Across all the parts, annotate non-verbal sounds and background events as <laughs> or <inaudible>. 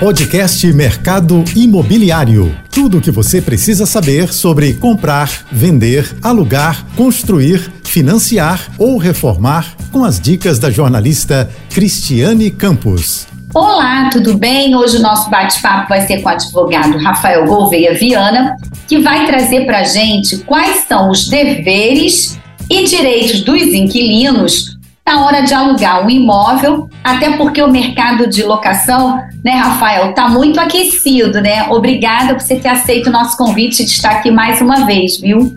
Podcast Mercado Imobiliário. Tudo o que você precisa saber sobre comprar, vender, alugar, construir, financiar ou reformar com as dicas da jornalista Cristiane Campos. Olá, tudo bem? Hoje o nosso bate-papo vai ser com o advogado Rafael Gouveia Viana, que vai trazer para gente quais são os deveres e direitos dos inquilinos na hora de alugar um imóvel, até porque o mercado de locação, né, Rafael, está muito aquecido, né? Obrigada por você ter aceito o nosso convite de estar aqui mais uma vez, viu?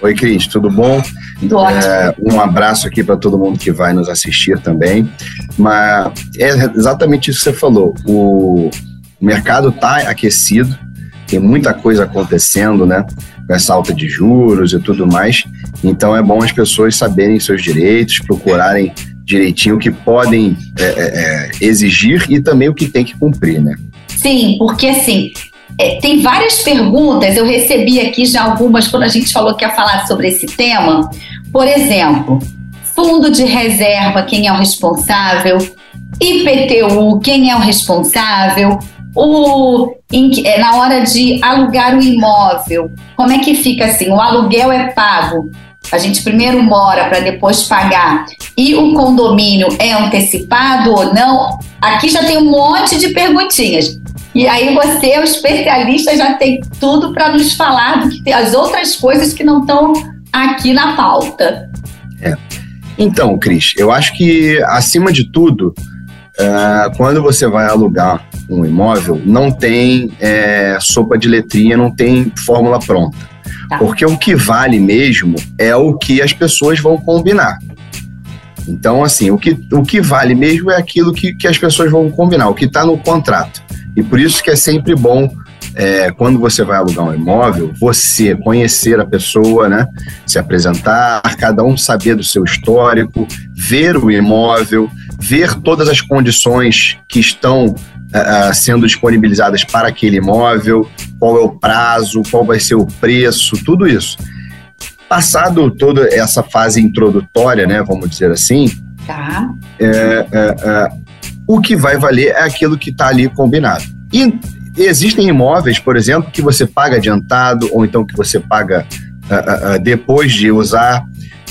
Oi, Cris, tudo bom? Tudo ótimo. É, um abraço aqui para todo mundo que vai nos assistir também. Mas é exatamente isso que você falou. O mercado está aquecido, tem muita coisa acontecendo, né? Com essa alta de juros e tudo mais. Então é bom as pessoas saberem seus direitos, procurarem direitinho o que podem é, é, é, exigir e também o que tem que cumprir, né? Sim, porque assim, é, tem várias perguntas, eu recebi aqui já algumas quando a gente falou que ia falar sobre esse tema. Por exemplo, fundo de reserva, quem é o responsável? IPTU, quem é o responsável? O, em, é, na hora de alugar o imóvel, como é que fica assim? O aluguel é pago a gente primeiro mora para depois pagar e o condomínio é antecipado ou não, aqui já tem um monte de perguntinhas. E aí você, o especialista, já tem tudo para nos falar do que tem as outras coisas que não estão aqui na pauta. É. Então, Cris, eu acho que acima de tudo, uh, quando você vai alugar um imóvel, não tem é, sopa de letrinha, não tem fórmula pronta. Tá. Porque o que vale mesmo é o que as pessoas vão combinar. Então, assim, o que, o que vale mesmo é aquilo que, que as pessoas vão combinar, o que está no contrato. E por isso que é sempre bom, é, quando você vai alugar um imóvel, você conhecer a pessoa, né? Se apresentar, cada um saber do seu histórico, ver o imóvel, ver todas as condições que estão uh, sendo disponibilizadas para aquele imóvel, qual é o prazo, qual vai ser o preço, tudo isso. Passado toda essa fase introdutória, né, vamos dizer assim, tá. é, é, é, o que vai valer é aquilo que está ali combinado. E existem imóveis, por exemplo, que você paga adiantado ou então que você paga uh, uh, depois de usar.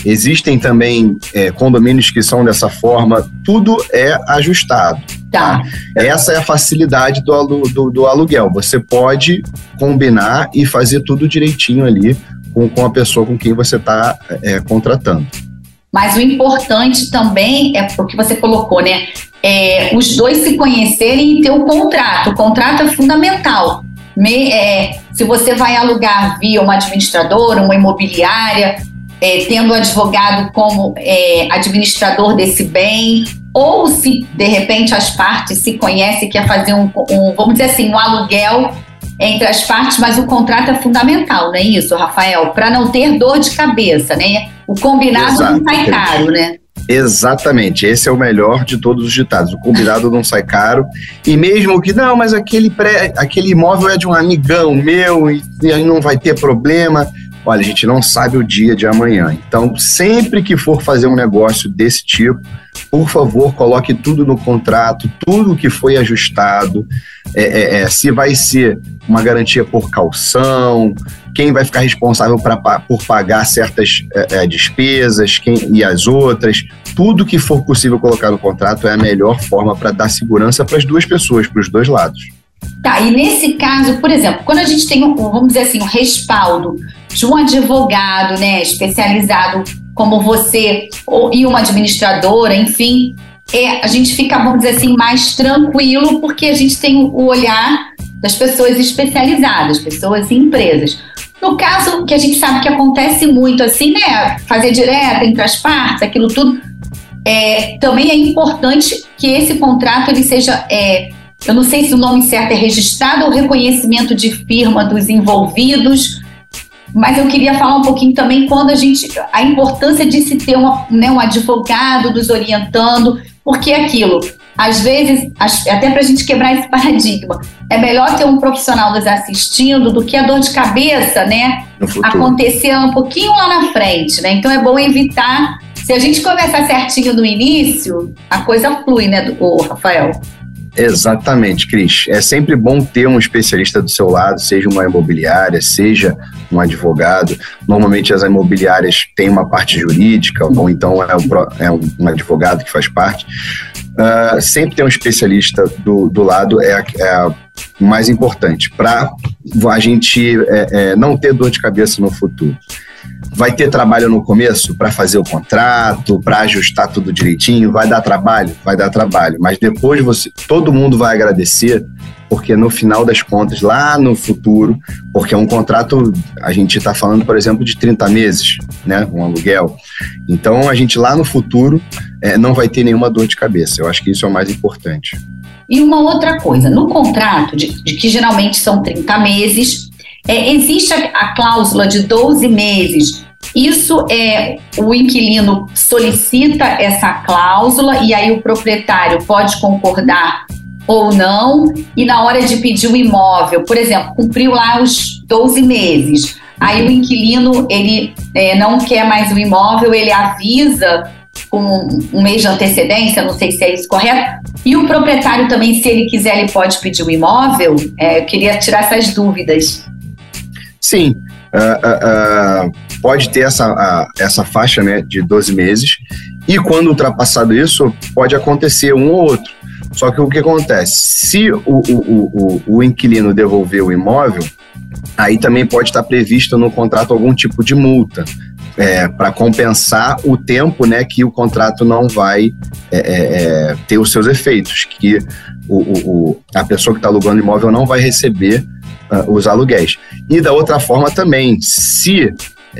Existem também é, condomínios que são dessa forma, tudo é ajustado. Tá. Essa é a facilidade do, do, do, aluguel. Você pode combinar e fazer tudo direitinho ali com, com a pessoa com quem você está é, contratando. Mas o importante também é o que você colocou, né? É, os dois se conhecerem e ter o um contrato. O contrato é fundamental. Me, é, se você vai alugar via uma administradora, uma imobiliária, é, tendo o advogado como é, administrador desse bem, ou se de repente as partes se conhecem, quer fazer um, um, vamos dizer assim, um aluguel entre as partes, mas o contrato é fundamental, não é isso, Rafael? Para não ter dor de cabeça, né? O combinado não sai caro, né? Exatamente, esse é o melhor de todos os ditados. O combinado não sai caro. E mesmo que, não, mas aquele, pré, aquele imóvel é de um amigão meu e, e aí não vai ter problema. Olha, a gente não sabe o dia de amanhã. Então, sempre que for fazer um negócio desse tipo, por favor, coloque tudo no contrato, tudo que foi ajustado, é, é, é, se vai ser uma garantia por calção, quem vai ficar responsável pra, por pagar certas é, é, despesas quem, e as outras, tudo que for possível colocar no contrato é a melhor forma para dar segurança para as duas pessoas, para os dois lados. Tá, e nesse caso, por exemplo, quando a gente tem, um, vamos dizer assim, um respaldo de um advogado, né, especializado como você, ou, e uma administradora, enfim, é, a gente fica, vamos dizer assim, mais tranquilo, porque a gente tem o olhar das pessoas especializadas, pessoas e empresas. No caso que a gente sabe que acontece muito assim, né? Fazer direta entre as partes, aquilo tudo. É, também é importante que esse contrato ele seja, é, eu não sei se o nome certo é registrado ou reconhecimento de firma dos envolvidos, mas eu queria falar um pouquinho também quando a gente a importância de se ter uma, né, um advogado nos orientando, porque é aquilo, às vezes, até para a gente quebrar esse <laughs> paradigma, é melhor ter um profissional nos assistindo do que a dor de cabeça, né? Acontecer um pouquinho lá na frente, né? Então é bom evitar. Se a gente começar certinho no início, a coisa flui, né, o Rafael? Exatamente, Cris. É sempre bom ter um especialista do seu lado, seja uma imobiliária, seja um advogado. Normalmente as imobiliárias têm uma parte jurídica, ou então é um, é um advogado que faz parte. Uh, sempre ter um especialista do, do lado é, é mais importante para a gente é, é, não ter dor de cabeça no futuro. Vai ter trabalho no começo para fazer o contrato, para ajustar tudo direitinho, vai dar trabalho, vai dar trabalho, mas depois você, todo mundo vai agradecer, porque no final das contas, lá no futuro, porque é um contrato, a gente está falando, por exemplo, de 30 meses, né, um aluguel. Então a gente lá no futuro é, não vai ter nenhuma dor de cabeça. Eu acho que isso é o mais importante. E uma outra coisa, no contrato, de, de que geralmente são 30 meses, é, existe a, a, cláusula de 12 meses. Isso é o inquilino solicita essa cláusula e aí o proprietário pode concordar ou não, e na hora de pedir o imóvel, por exemplo, cumpriu lá os 12 meses. Aí o inquilino ele é, não quer mais o imóvel, ele avisa com um mês de antecedência, não sei se é isso correto. E o proprietário também, se ele quiser, ele pode pedir o imóvel. É, eu queria tirar essas dúvidas. Sim, uh, uh, uh, pode ter essa, essa faixa né, de 12 meses. E quando ultrapassado isso, pode acontecer um ou outro. Só que o que acontece? Se o, o, o, o inquilino devolver o imóvel, aí também pode estar previsto no contrato algum tipo de multa é, para compensar o tempo né, que o contrato não vai é, é, é ter os seus efeitos, que o, o, a pessoa que está alugando o imóvel não vai receber uh, os aluguéis. E da outra forma também, se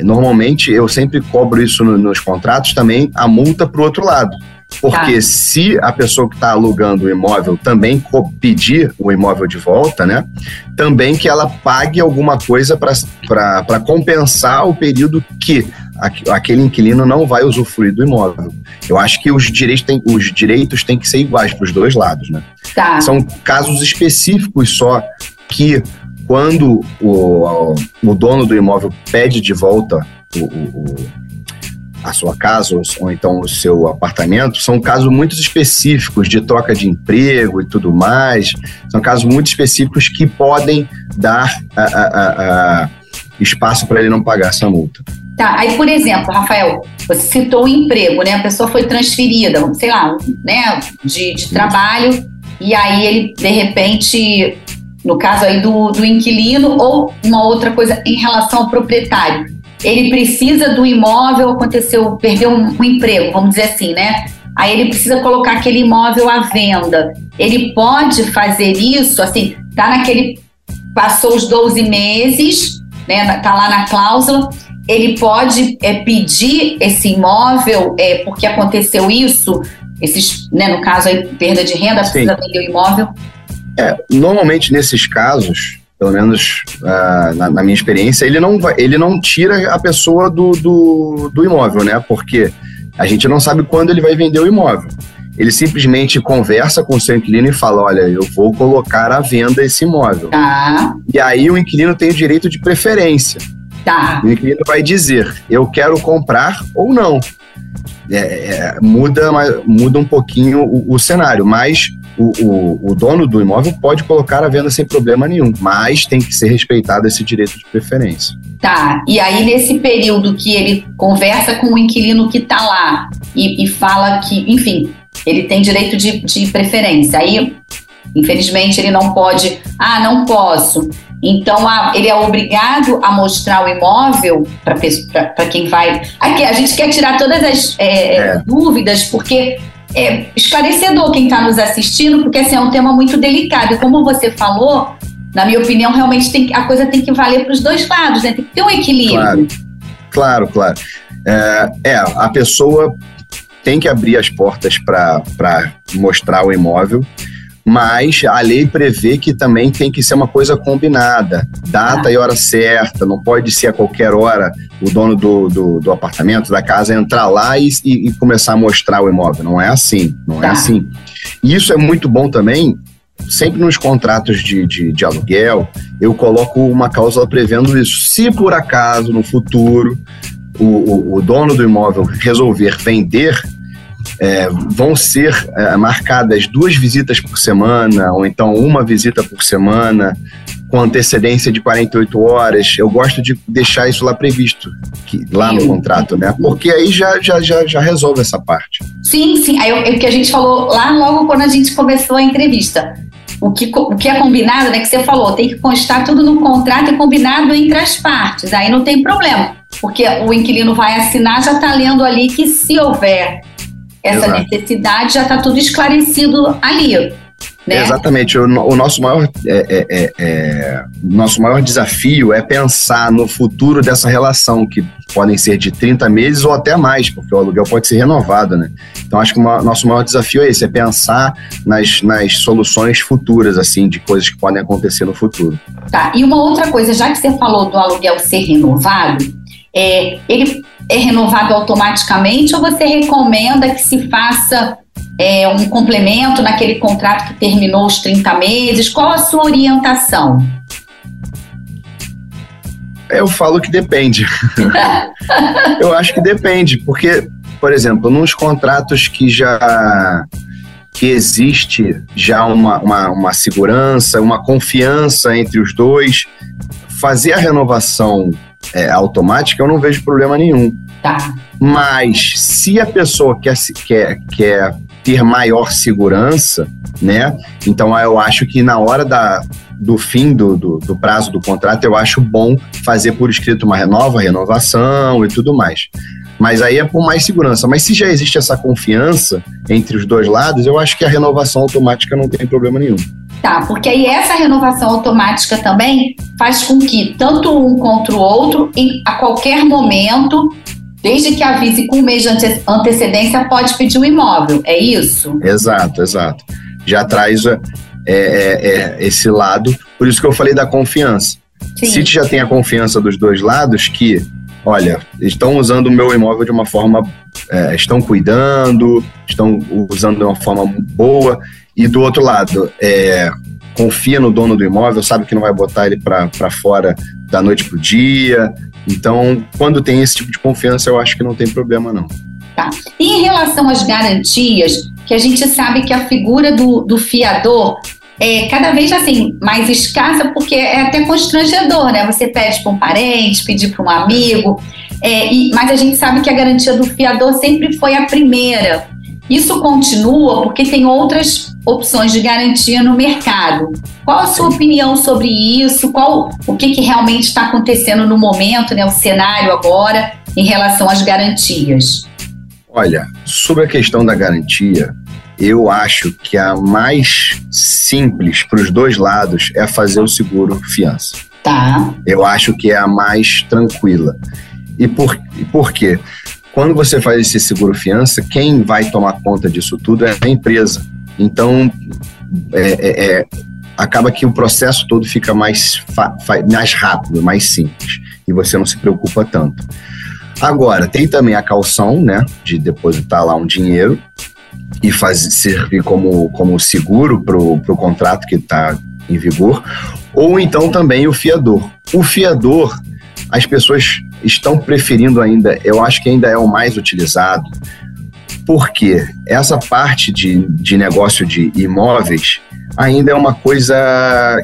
normalmente eu sempre cobro isso no, nos contratos também, a multa para o outro lado. Porque tá. se a pessoa que está alugando o imóvel também pedir o imóvel de volta, né? Também que ela pague alguma coisa para compensar o período que aquele inquilino não vai usufruir do imóvel. Eu acho que os direitos têm, os direitos têm que ser iguais para os dois lados, né? Tá. São casos específicos só que quando o, o dono do imóvel pede de volta o, o, a sua casa ou, ou, então o seu apartamento, são casos muito específicos de troca de emprego e tudo mais. São casos muito específicos que podem dar a, a, a, espaço para ele não pagar essa multa. Tá, aí por exemplo, Rafael, você citou o emprego, né? A pessoa foi transferida, sei lá, né, de, de trabalho, e aí ele, de repente, no caso aí do, do inquilino, ou uma outra coisa em relação ao proprietário. Ele precisa do imóvel, aconteceu, perdeu um, um emprego, vamos dizer assim, né? Aí ele precisa colocar aquele imóvel à venda. Ele pode fazer isso, assim, tá naquele. Passou os 12 meses, né? Tá lá na cláusula ele pode é, pedir esse imóvel é, porque aconteceu isso, esses, né, no caso aí, perda de renda, Sim. precisa vender o imóvel? É, normalmente nesses casos, pelo menos uh, na, na, minha experiência, ele não, vai, ele não tira a pessoa do, do, do imóvel, né? Porque a gente não sabe quando ele vai vender o imóvel. Ele simplesmente conversa com o seu inquilino e fala: Olha, eu vou colocar à venda esse imóvel. Tá. E aí o inquilino tem o direito de preferência. Tá. O inquilino vai dizer, eu quero comprar ou não. É, é, muda, muda um pouquinho o, o cenário, mas o, o, o, dono do imóvel pode colocar a venda sem problema nenhum, mas tem que ser respeitado esse direito de preferência. Tá, e aí nesse período que ele conversa com o inquilino que está lá e, e, fala que, enfim, ele tem direito de, de preferência, aí infelizmente ele não pode, ah, não posso, então, a, ele é obrigado a mostrar o imóvel para quem vai. Aqui, a gente quer tirar todas as é, é. dúvidas, porque é esclarecedor quem está nos assistindo, porque assim, é um tema muito delicado. E como você falou, na minha opinião, realmente tem, a coisa tem que valer para os dois lados, né? tem que ter um equilíbrio. Claro, claro. claro. É, é, a pessoa tem que abrir as portas para mostrar o imóvel mas a lei prevê que também tem que ser uma coisa combinada, data ah. e hora certa, não pode ser a qualquer hora o dono do, do, do apartamento, da casa, entrar lá e, e, e, começar a mostrar o imóvel. Não é assim, não é tá. é assim. E isso é muito bom também, sempre nos contratos de, de, de aluguel, eu coloco uma cláusula prevendo isso. Se por acaso, no futuro, o, o, o dono do imóvel resolver vender é, vão ser é, marcadas duas visitas por semana, ou então uma visita por semana, com antecedência de 48 horas. Eu gosto de deixar isso lá previsto, que, lá no contrato, né? Porque aí já, já, já, já resolve essa parte. Sim, sim. Aí é o que a gente falou lá logo quando a gente começou a entrevista. O que, o que é combinado, né? Que você falou, tem que constar tudo no contrato e combinado entre as partes. Aí não tem problema. Porque o inquilino vai assinar, já está lendo ali que se houver essa Exato. necessidade, já está tudo esclarecido ali. Né? Exatamente. O, o, nosso, maior, é, é, é, é, nosso maior desafio é pensar no futuro dessa relação, que podem ser de 30 meses ou até mais, porque o aluguel pode ser renovado, né? Então, acho que o nosso maior desafio é esse, é pensar nas, nas soluções futuras, assim, de coisas que podem acontecer no futuro. Tá, e uma outra coisa, já que você falou do aluguel ser renovado, é, ele é renovado automaticamente ou você recomenda que se faça é, um complemento naquele contrato que terminou os 30 meses? Qual a sua orientação? Eu falo que depende. <laughs> eu acho que depende, porque, por exemplo, nos contratos que já que existe já uma, uma, uma segurança, uma confiança entre os dois, fazer a renovação é, automática, eu não vejo problema nenhum. Tá. Mas se a pessoa quer, quer, quer ter maior segurança, né? Então eu acho que na hora da, do fim do, do, do, prazo do contrato, eu acho bom fazer por escrito uma nova renovação e tudo mais. Mas aí é por mais segurança. Mas se já existe essa confiança entre os dois lados, eu acho que a renovação automática não tem problema nenhum. Tá, porque aí essa renovação automática também faz com que tanto um contra o outro, em, a qualquer momento, desde que avise com um mês de antecedência, pode pedir o um imóvel, é isso? Exato, exato. Já traz é, é, é, esse lado, por isso que eu falei da confiança. Sim. Se já tem a confiança dos dois lados, que, olha, estão usando o meu imóvel de uma forma, é, estão cuidando, estão usando de uma forma boa, e do outro lado, é, confia no dono do imóvel, sabe que não vai botar ele para fora da noite para o dia. Então, quando tem esse tipo de confiança, eu acho que não tem problema, não. Tá. E em relação às garantias, que a gente sabe que a figura do, do fiador é cada vez assim mais escassa, porque é até constrangedor, né? Você pede para um parente, pedir para um amigo, é, e, mas a gente sabe que a garantia do fiador sempre foi a primeira. Isso continua porque tem outras opções de garantia no mercado. Qual a sua opinião sobre isso? Qual o que, que realmente está acontecendo no momento, né, o cenário agora em relação às garantias? Olha, sobre a questão da garantia, eu acho que a mais simples para os dois lados é fazer o seguro fiança. Tá. Eu acho que é a mais tranquila. E por, e por quê? Quando você faz esse seguro fiança, quem vai tomar conta disso tudo é a empresa. Então, é, é, é, acaba que o processo todo fica mais, mais rápido, mais simples, e você não se preocupa tanto. Agora, tem também a calção, né, de depositar lá um dinheiro e fazer, servir como, como seguro para o contrato que está em vigor, ou então também o fiador. O fiador, as pessoas estão preferindo ainda, eu acho que ainda é o mais utilizado, porque essa parte de, de negócio de imóveis ainda é uma coisa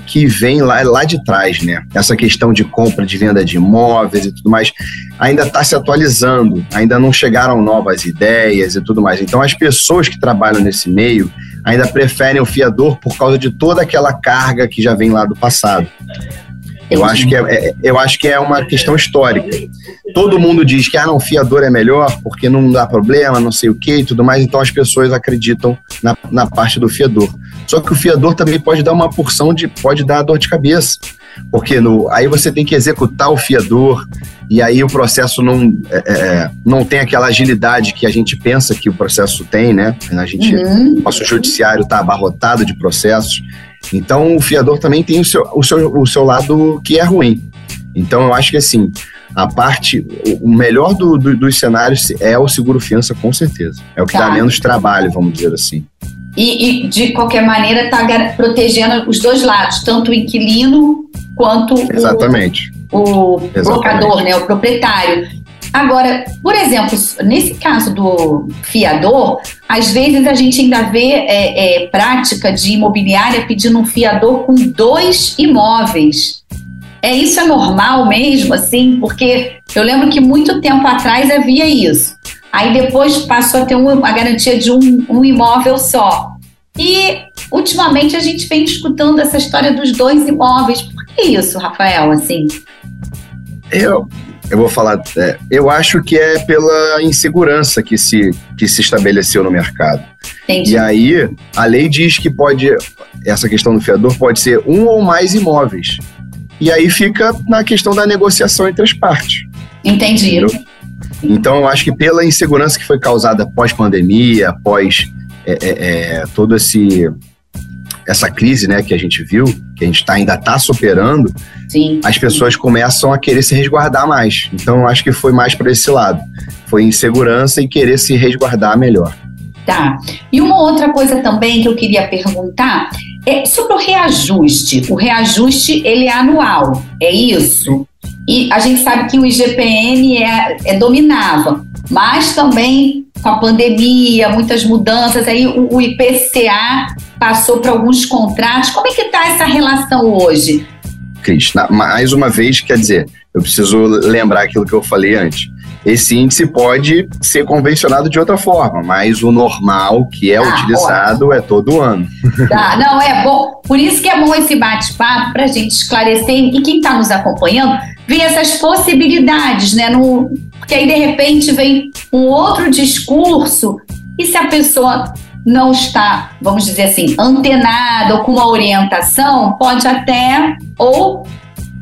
que vem lá, lá de trás, né? Essa questão de compra, de venda de imóveis e tudo mais, ainda está se atualizando, ainda não chegaram novas ideias e tudo mais. Então, as pessoas que trabalham nesse meio ainda preferem o fiador por causa de toda aquela carga que já vem lá do passado. Eu acho, que é, é, eu acho que é uma questão histórica. Todo mundo diz que ah, não, fiador é melhor porque não dá problema, não sei o que e tudo mais, então as pessoas acreditam na, na parte do fiador. Só que o fiador também pode dar uma porção de. pode dar dor de cabeça. Porque no, aí você tem que executar o fiador, e aí o processo não, é, é, não tem aquela agilidade que a gente pensa que o processo tem, né? A gente, uhum. Nosso judiciário está abarrotado de processos. Então, o fiador também tem o seu, o seu, o seu lado que é ruim. Então, eu acho que assim, a parte, o melhor do, do, dos cenários é o seguro fiança, com certeza. É o que tá. dá menos trabalho, vamos dizer assim. E, e de qualquer maneira, está protegendo os dois lados, tanto o inquilino quanto Exatamente. o, o Exatamente. locador, né, o proprietário. Agora, por exemplo, nesse caso do fiador, às vezes a gente ainda vê é, é, prática de imobiliária pedindo um fiador com dois imóveis. É isso é normal mesmo, assim? Porque eu lembro que muito tempo atrás havia isso. Aí depois passou a ter uma, a garantia de um, um imóvel só. E ultimamente a gente vem escutando essa história dos dois imóveis. Por que isso, Rafael? Assim? Eu, eu vou falar. É, eu acho que é pela insegurança que se, que se estabeleceu no mercado. Entendi. E aí, a lei diz que pode. Essa questão do fiador pode ser um ou mais imóveis. E aí fica na questão da negociação entre as partes. Entendi. Entendeu? Então, eu acho que pela insegurança que foi causada pós-pandemia, pós, é, é, é, todo esse essa crise, né, que a gente viu, que a gente tá, ainda está superando, sim, as pessoas começam a querer se resguardar mais. Então, eu acho que foi mais para esse lado. Foi insegurança e querer se resguardar melhor. Tá. E uma outra coisa também que eu queria perguntar é sobre o reajuste. O reajuste, ele é anual, é isso? E a gente sabe que o IGPM é, é dominava, mas também com a pandemia, muitas mudanças, aí o, o IPCA passou para alguns contratos. Como é que está essa relação hoje? Cris, mais uma vez, quer dizer, eu preciso lembrar aquilo que eu falei antes esse índice pode ser convencionado de outra forma, mas o normal que é ah, utilizado ótimo. é todo ano. Tá, não, é bom. Por isso que é bom esse bate-papo para a gente esclarecer e quem está nos acompanhando ver essas possibilidades, né? No, porque aí de repente vem um outro discurso e se a pessoa não está, vamos dizer assim, antenada ou com uma orientação, pode até ou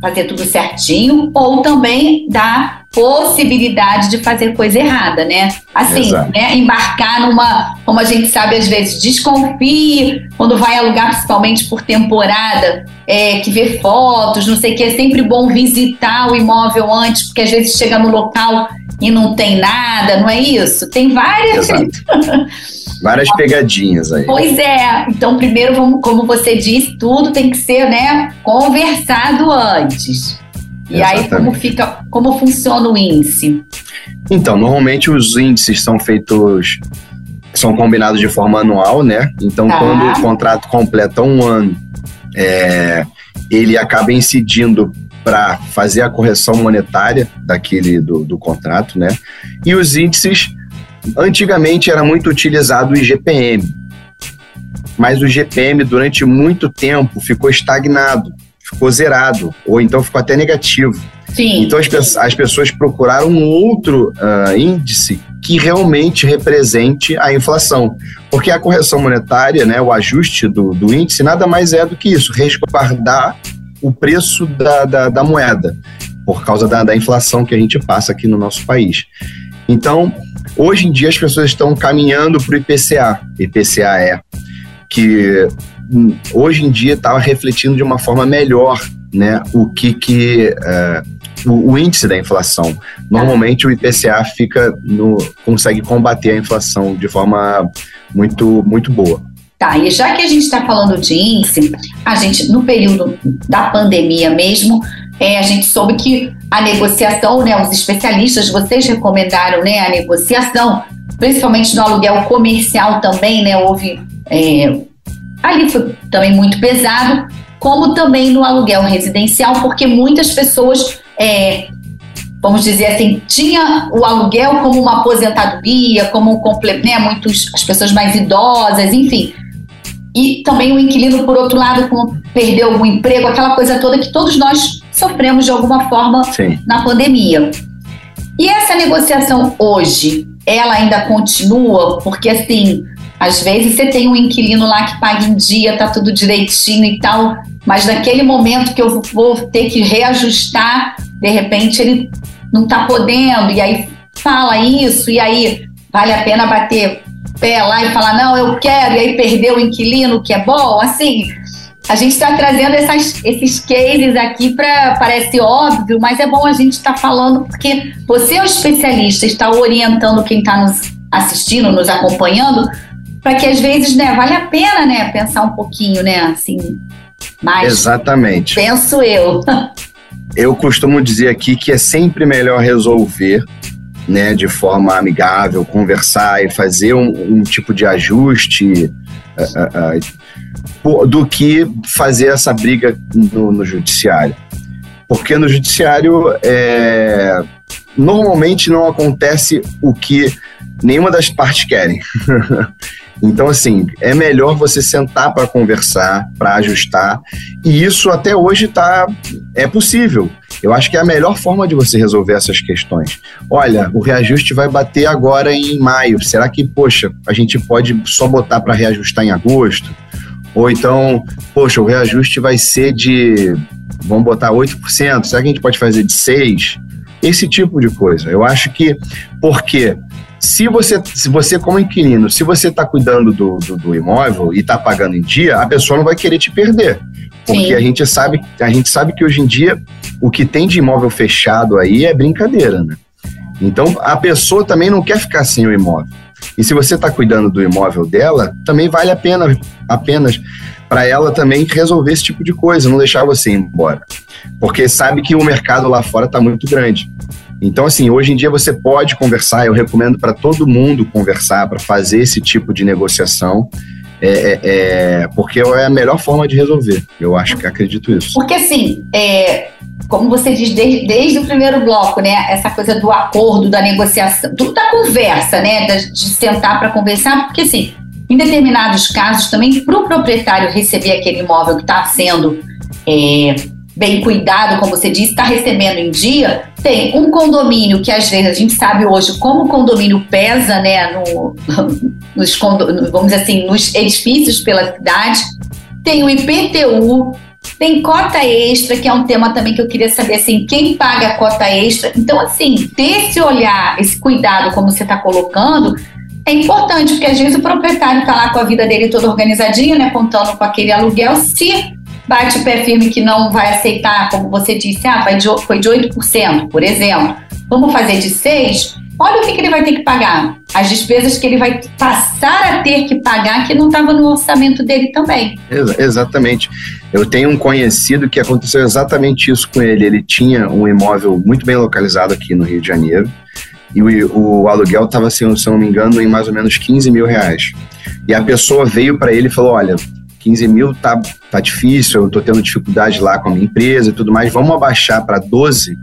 fazer tudo certinho ou também dar possibilidade de fazer coisa errada, né? Assim, né? Embarcar numa, como a gente sabe às vezes, desconfie quando vai alugar, principalmente por temporada, é, que vê fotos, não sei o que, é sempre bom visitar o imóvel antes, porque às vezes chega no local e não tem nada, não é isso? Tem várias. <laughs> Várias pegadinhas aí. Pois é. Então, primeiro, vamos, como você disse, tudo tem que ser, né, conversado antes. E Exatamente. aí, como fica, como funciona o índice? Então, normalmente os índices são feitos, são combinados de forma anual, né? Então, tá. quando o contrato completa um ano, é, ele acaba incidindo para fazer a correção monetária daquele do, do contrato, né? E os índices, antigamente era muito utilizado o IGPM, mas o GPM durante muito tempo ficou estagnado ficou zerado, ou então ficou até negativo. Sim. Então as, as pessoas procuraram um outro uh, índice que realmente represente a inflação. Porque a correção monetária, né, o ajuste do, do índice, nada mais é do que isso, resguardar o preço da, da, da moeda, por causa da, da inflação que a gente passa aqui no nosso país. Então, hoje em dia as pessoas estão caminhando para o IPCA. IPCA é que hoje em dia estava refletindo de uma forma melhor né, o que, que uh, o, o, índice da inflação. Normalmente o IPCA fica no, consegue combater a inflação de forma muito, muito boa. Tá, e já que a gente está falando de índice, a gente, no período da pandemia mesmo, é, a gente soube que a negociação, né, os especialistas, vocês recomendaram né, a negociação, principalmente no aluguel comercial também, né, houve é, ali foi também muito pesado, como também no aluguel residencial, porque muitas pessoas, é, vamos dizer assim, tinha o aluguel como uma aposentadoria, como um complemento, né, muitos, as pessoas mais idosas, enfim. E também o inquilino, por outro lado, como perdeu algum emprego, aquela coisa toda que todos nós sofremos de alguma forma Sim. na pandemia. E essa negociação hoje, ela ainda continua, porque assim, às vezes você tem um inquilino lá que paga em dia, tá tudo direitinho e tal, mas naquele momento que eu vou ter que reajustar, de repente ele não tá podendo, e aí fala isso, e aí vale a pena bater pé lá e falar, não, eu quero, e aí perder o inquilino, que é bom, assim. A gente está trazendo essas, esses cases aqui para parece óbvio, mas é bom a gente estar tá falando porque você é o especialista, está orientando quem está nos assistindo, nos acompanhando, para que às vezes, né, vale a pena, né, pensar um pouquinho, né, assim, mais. Exatamente. Penso eu. <laughs> Eu costumo dizer aqui que é sempre melhor resolver né, de forma amigável, conversar e fazer um, um tipo de ajuste uh, uh, do que fazer essa briga no, no judiciário. Porque no judiciário é, normalmente não acontece o que nenhuma das partes querem. <laughs> então, assim, é melhor você sentar para conversar, para ajustar, e isso até hoje tá, é possível. Eu acho que é a melhor forma de você resolver essas questões. Olha, o reajuste vai bater agora em maio. Será que, poxa, a gente pode só botar para reajustar em agosto? Ou então, poxa, o reajuste vai ser de, vamos botar 8%, será que a gente pode fazer de 6%? Esse tipo de coisa. Eu acho que, porque se você, se você como inquilino, se você está cuidando do, do, do, imóvel e está pagando em dia, a pessoa não vai querer te perder. Porque Sim. a gente, sabe, a gente sabe que hoje em dia o que tem de imóvel fechado aí é brincadeira, né? Então a pessoa também não quer ficar sem o imóvel. E se você está cuidando do imóvel dela, também vale a pena apenas para ela também resolver esse tipo de coisa, não deixar você ir embora. Porque sabe que o mercado lá fora está muito grande. Então, assim, hoje em dia você pode conversar, eu recomendo para todo mundo conversar, para fazer esse tipo de negociação. É, é, é, porque é a melhor forma de resolver. Eu acho que acredito isso. Porque assim, é, como você diz desde, desde, o primeiro bloco, né? Essa coisa do acordo, da negociação, tudo da conversa, né? De, sentar para conversar, porque assim, em determinados casos também para o proprietário receber aquele imóvel que está sendo é, bem cuidado, como você disse, está recebendo em dia, tem um condomínio que às vezes a gente sabe hoje como o condomínio pesa, né, no, <laughs> nos, vamos dizer assim, nos edifícios pela cidade, tem o IPTU, tem cota extra, que é um tema também que eu queria saber, assim, quem paga a cota extra. Então, assim, ter esse olhar, esse cuidado, como você está colocando, é importante, porque às vezes o proprietário está lá com a vida dele toda organizadinha, né, contando com aquele aluguel, se bate o pé firme que não vai aceitar, como você disse, ah, foi de, foi de 8%, por exemplo, vamos fazer de 6%, olha o que, que ele vai ter que pagar. As despesas que ele vai passar a ter que pagar que não estava no orçamento dele também. Ex exatamente. Eu tenho um conhecido que aconteceu exatamente isso com ele. Ele tinha um imóvel muito bem localizado aqui no Rio de Janeiro e o, o aluguel estava, se não me engano, em mais ou menos 15 mil reais. E a pessoa veio para ele e falou: Olha, 15 mil tá, tá difícil, eu tô tendo dificuldade lá com a minha empresa e tudo mais, vamos abaixar para 12.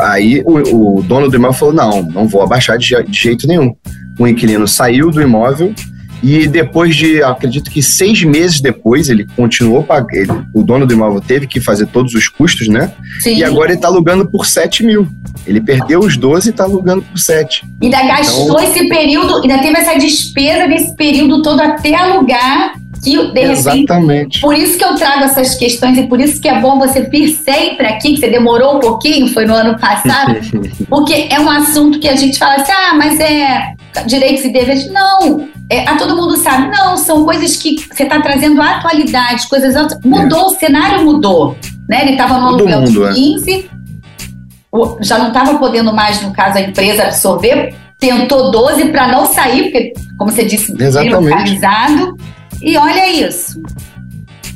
Aí o, o, dono do imóvel falou: não, não vou abaixar de, de jeito nenhum. O inquilino saiu do imóvel e depois de, acredito que seis meses depois, ele continuou pagando. O dono do imóvel teve que fazer todos os custos, né? Sim. E agora ele está alugando por 7 mil. Ele perdeu os 12 e está alugando por 7. Ainda gastou então, esse período, ainda teve essa despesa desse período todo até alugar que de Exatamente. Repente, por isso que eu trago essas questões e por isso que é bom você vir sempre aqui, que você demorou um pouquinho, foi no ano passado, <laughs> porque é um assunto que a gente fala assim, ah, mas é direitos e deveres. Não, é, a todo mundo sabe, não, são coisas que você está trazendo atualidade, coisas mudou, é. o cenário mudou, né? Ele estava no aluguel de 15, é. já não estava podendo mais, no caso, a empresa absorver, tentou 12 para não sair, porque, como você disse, localizado. E olha isso.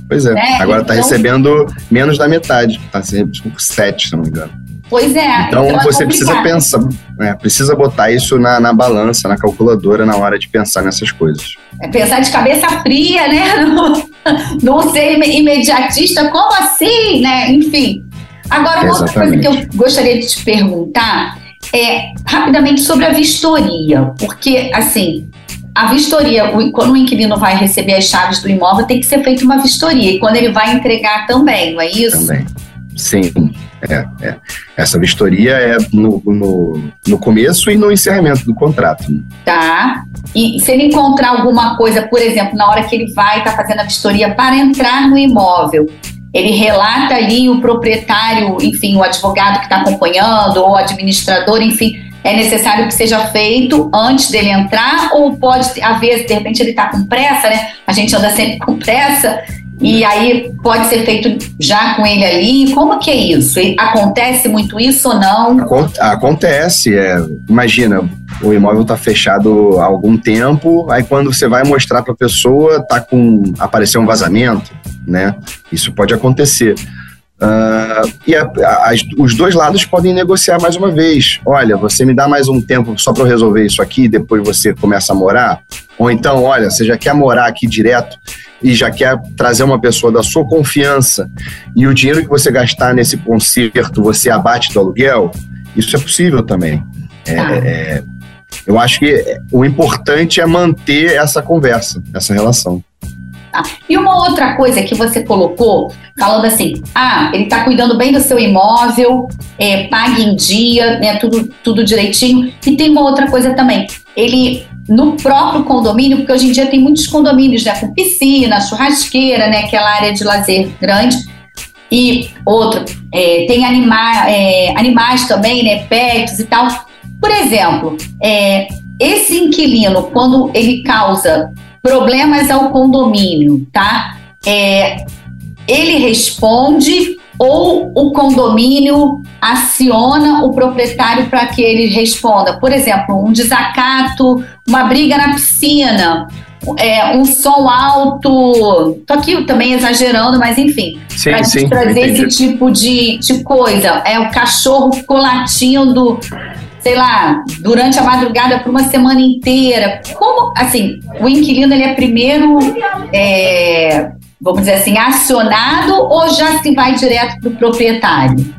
Pois é. Né? Agora está então, recebendo menos da metade. Está recebendo 7, se não me engano. Pois é. Então, então é você precisa pensar, é, precisa botar isso na, na balança, na calculadora, na hora de pensar nessas coisas. É pensar de cabeça fria, né? <laughs> Não, não ser imediatista, como assim, né? Enfim. Agora, uma outra coisa que eu gostaria de te perguntar é rapidamente sobre a vistoria, porque assim a vistoria, quando o inquilino vai receber as chaves do imóvel, tem que ser feita uma vistoria. E quando ele vai entregar também, não é isso? Também. Sim, é, é. Essa vistoria é no, no, no, começo e no encerramento do contrato. Né? Tá. E se ele encontrar alguma coisa, por exemplo, na hora que ele vai estar tá fazendo a vistoria para entrar no imóvel, ele relata ali o proprietário, enfim, o advogado que está acompanhando, ou o administrador, enfim, é necessário que seja feito antes dele entrar ou pode haver, de repente ele está com pressa, né? A gente anda sempre com pressa e aí pode ser feito já com ele ali. Como que é isso? Acontece muito isso ou não? Acontece. É, imagina, o imóvel está fechado há algum tempo, aí quando você vai mostrar para a pessoa, tá com apareceu um vazamento, né? Isso pode acontecer. Uh, e a, a, os dois lados podem negociar mais uma vez. Olha, você me dá mais um tempo só para eu resolver isso aqui, depois você começa a morar. Ou então, olha, você já quer morar aqui direto e já quer trazer uma pessoa da sua confiança e o dinheiro que você gastar nesse concerto você abate do aluguel. Isso é possível também. É, ah. é, eu acho que o importante é manter essa conversa, essa relação. Tá? E uma outra coisa que você colocou, falando assim, ah, ele está cuidando bem do seu imóvel, é, pague em dia, né, tudo, tudo direitinho. E tem uma outra coisa também, ele no próprio condomínio, porque hoje em dia tem muitos condomínios, né, com piscina, churrasqueira, né, aquela área de lazer grande. E outro, é, tem anima, é, animais também, né, pets e tal. Por exemplo, é, esse inquilino, quando ele causa problemas ao condomínio, tá? É, ele responde ou o condomínio aciona o proprietário para que ele responda. Por exemplo, um desacato, uma briga na piscina, é, um som alto. Tô aqui também exagerando, mas enfim. Para trazer entendi. esse tipo de, de coisa. É o cachorro ficou latindo sei lá, durante a madrugada por uma semana inteira. Como, assim, o inquilino ele é primeiro, é, vamos dizer assim, acionado ou já se vai direto para o proprietário?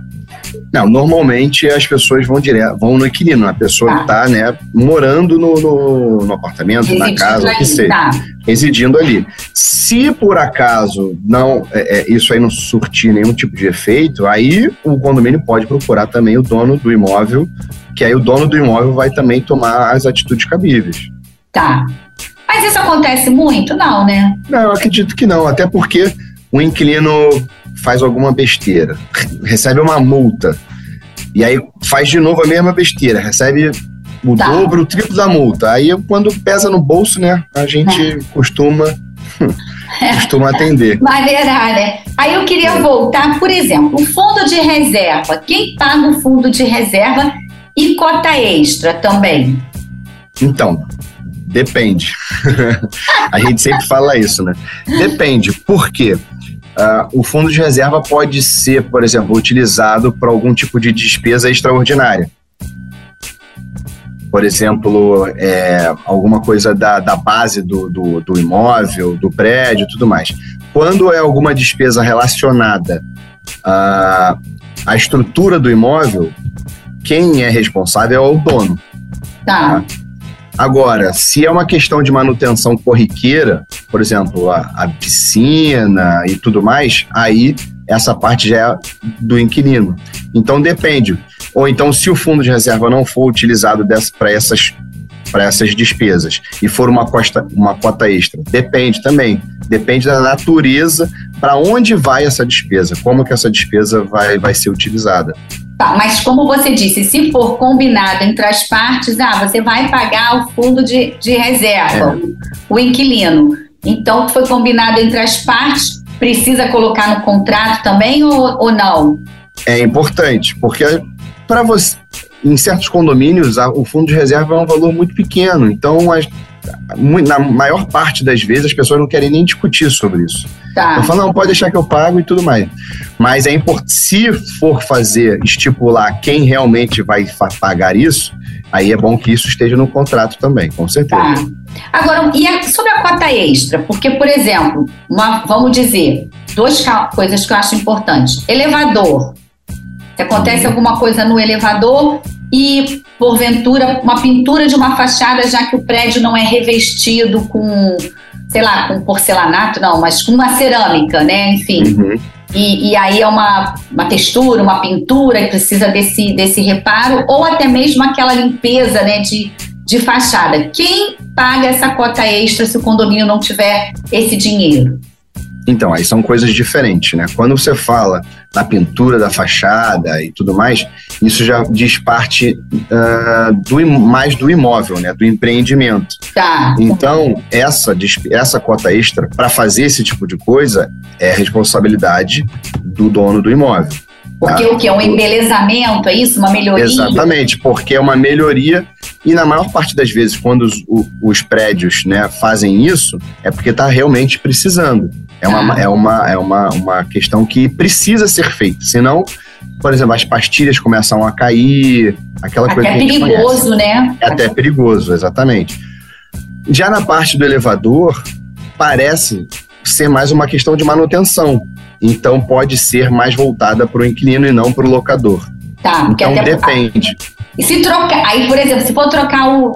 Não, normalmente as pessoas vão direto, vão no inquilino, a pessoa está tá, né, morando no, no, no apartamento, residindo na casa, o que seja, tá. residindo ali. Se por acaso não é, é, isso aí não surtir nenhum tipo de efeito, aí o condomínio pode procurar também o dono do imóvel que aí o dono do imóvel vai também tomar as atitudes cabíveis. Tá. Mas isso acontece muito? Não, né? Não, eu acredito que não, até porque o inquilino faz alguma besteira, recebe uma multa, e aí faz de novo a mesma besteira, recebe o tá. dobro, o triplo da multa. Aí quando pesa no bolso, né, a gente é. costuma costuma atender. Maneirar, né? Aí eu queria é. voltar, por exemplo, o fundo de reserva. Quem paga o fundo de reserva e cota extra também? Então, depende. <laughs> a gente sempre fala isso, né? Depende. Por quê? Uh, o fundo de reserva pode ser, por exemplo, utilizado para algum tipo de despesa extraordinária. Por exemplo, é, alguma coisa da, da base do, do, do imóvel, do prédio tudo mais. Quando é alguma despesa relacionada à, à estrutura do imóvel, quem é responsável é o dono. Tá. tá? Agora, se é uma questão de manutenção corriqueira, por exemplo, a, a, piscina e tudo mais, aí essa parte já é do inquilino. Então depende. Ou então, se o fundo de reserva não for utilizado para essas, essas despesas e for uma, costa, uma cota extra, depende também. Depende da natureza, para onde vai essa despesa, como que essa despesa vai, vai ser utilizada. Tá, mas como você disse, se for combinado entre as partes, ah, você vai pagar o fundo de, de reserva, é. o inquilino. Então, foi combinado entre as partes, precisa colocar no contrato também ou, ou não? É importante, porque para você, em certos condomínios, o fundo de reserva é um valor muito pequeno. Então, as, na maior parte das vezes, as pessoas não querem nem discutir sobre isso. Tá. Eu falo, não, pode deixar que eu pago e tudo mais. Mas é importante, se for fazer, estipular quem realmente vai pagar isso, aí é bom que isso esteja no contrato também, com certeza. Tá. Agora, e sobre a cota extra? Porque, por exemplo, uma, vamos dizer, duas coisas que eu acho importantes. Elevador. Se acontece uhum. alguma coisa no elevador e, porventura, uma pintura de uma fachada, já que o prédio não é revestido com sei lá, com porcelanato, não, mas com uma cerâmica, né? Enfim. Uhum. E, e, aí é uma, uma textura, uma pintura que precisa desse, desse reparo, ou até mesmo aquela limpeza né, de, de fachada. Quem paga essa cota extra se o condomínio não tiver esse dinheiro? Então, aí são coisas diferentes, né? Quando você fala na pintura da fachada e tudo mais, isso já diz parte uh, do, mais do imóvel, né? Do empreendimento. Tá. Então, essa, essa cota extra, para fazer esse tipo de coisa, é responsabilidade do dono do imóvel. Porque tá? o que? É um embelezamento, é isso? Uma melhoria? Exatamente, porque é uma melhoria e na maior parte das vezes, quando os, os prédios né, fazem isso, é porque está realmente precisando. É, uma, Ah. é, uma, é uma, uma questão que precisa ser feita. Senão, por exemplo, as pastilhas começam a cair, aquela coisa Até que a gente conhece. perigoso, né? É até perigoso, exatamente. Já na parte do elevador, parece ser mais uma questão de manutenção. Então pode ser mais voltada para o inquilino e não para o locador. Tá, Então até depende. E se trocar, aí, por exemplo, se for trocar o.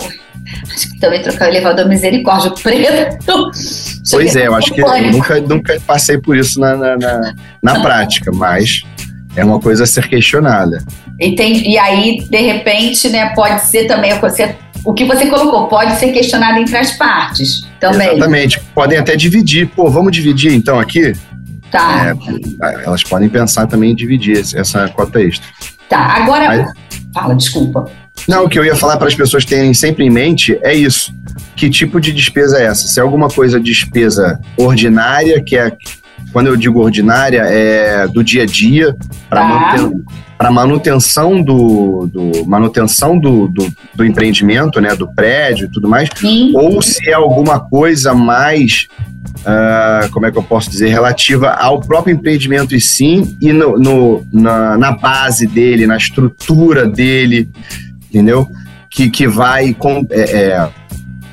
Acho que também trocar o elevador misericórdia, preto. Pois é, eu acho que eu nunca, nunca passei por isso na, na, na, na prática, mas é uma coisa a ser questionada. E, tem, e aí, de repente, né, pode ser também você, o que você colocou, pode ser questionado entre as partes também. Exatamente. Podem até dividir. Pô, vamos dividir então aqui? Tá, É, elas podem pensar também em dividir essa cota extra. tá. Agora, fala, desculpa. Não, o que eu ia falar para as pessoas terem sempre em mente é isso. Que tipo de despesa é essa? Se é alguma coisa despesa ordinária, que é, quando eu digo ordinária, é do dia a dia, para Tá. manutenção do, do manutenção do, do, do empreendimento, né, do prédio e tudo mais, Sim, ou se é alguma coisa mais, ah, como é que eu posso dizer, relativa ao próprio empreendimento e sim, e no, no- na, na base dele, na estrutura dele, entendeu? Que, que, vai, com, é, é,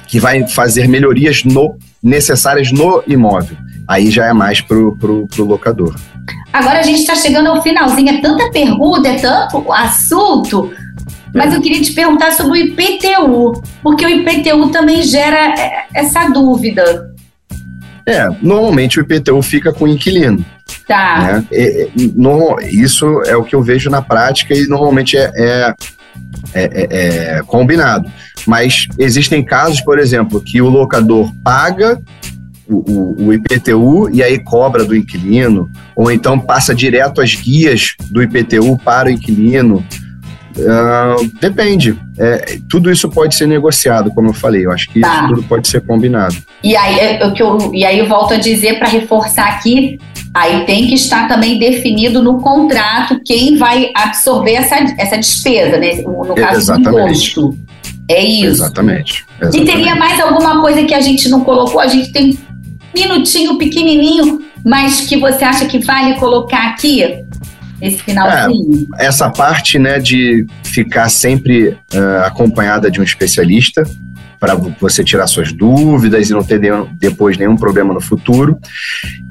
que vai fazer melhorias no, necessárias no imóvel. Aí já é mais pro, pro, pro locador. Agora a gente está chegando ao finalzinho. É tanta pergunta, é tanto assunto. Mas eu queria te perguntar sobre o IPTU, porque o IPTU também gera é, essa dúvida, É, normalmente o IPTU fica com o inquilino. tá? né? É, é, no- isso é o que eu vejo na prática e normalmente é, é, é- é- é combinado. Mas existem casos, por exemplo, que o locador paga o, o- IPTU e aí cobra do inquilino, ou então passa direto as guias do IPTU para o inquilino. Ah, depende. É, tudo isso pode ser negociado, como eu falei. Eu acho que Tá. isso tudo pode ser combinado. E aí, é, que eu, e aí eu volto a dizer para reforçar aqui, aí tem que estar também definido no contrato quem vai absorver essa, essa despesa, né? No caso Exatamente. do imposto. É isso. Exatamente. E exatamente. teria mais alguma coisa que a gente não colocou? A gente tem um minutinho pequenininho, mas que você acha que vale colocar aqui? Esse finalzinho? essa parte né, de ficar sempre eh, acompanhada de um especialista para você tirar suas dúvidas e não ter nenhum- depois nenhum problema no futuro.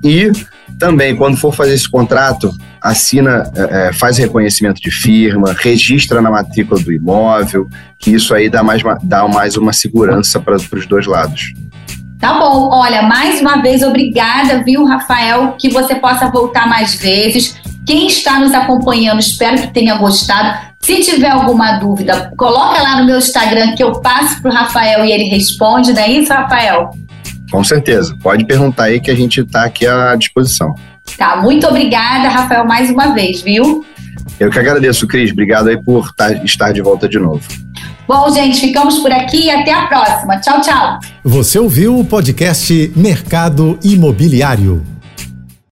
E também, quando for fazer esse contrato, assina, eh, eh, faz reconhecimento de firma, registra na matrícula do imóvel, que isso aí dá mais, dá mais uma segurança para os dois lados. Tá bom, olha, mais uma vez, obrigada, viu, Rafael? Que você possa voltar mais vezes. Quem está nos acompanhando, espero que tenha gostado. Se tiver alguma dúvida, coloca lá no meu Instagram que eu passo pro Rafael e ele responde, não é isso, Rafael? Com certeza. Pode perguntar aí que a gente está aqui à disposição. Tá, muito obrigada, Rafael, mais uma vez, viu? Eu que agradeço, Cris. Obrigado aí por estar de volta de novo. Bom, gente, ficamos por aqui e até a próxima. Tchau, tchau. Você ouviu o podcast Mercado Imobiliário.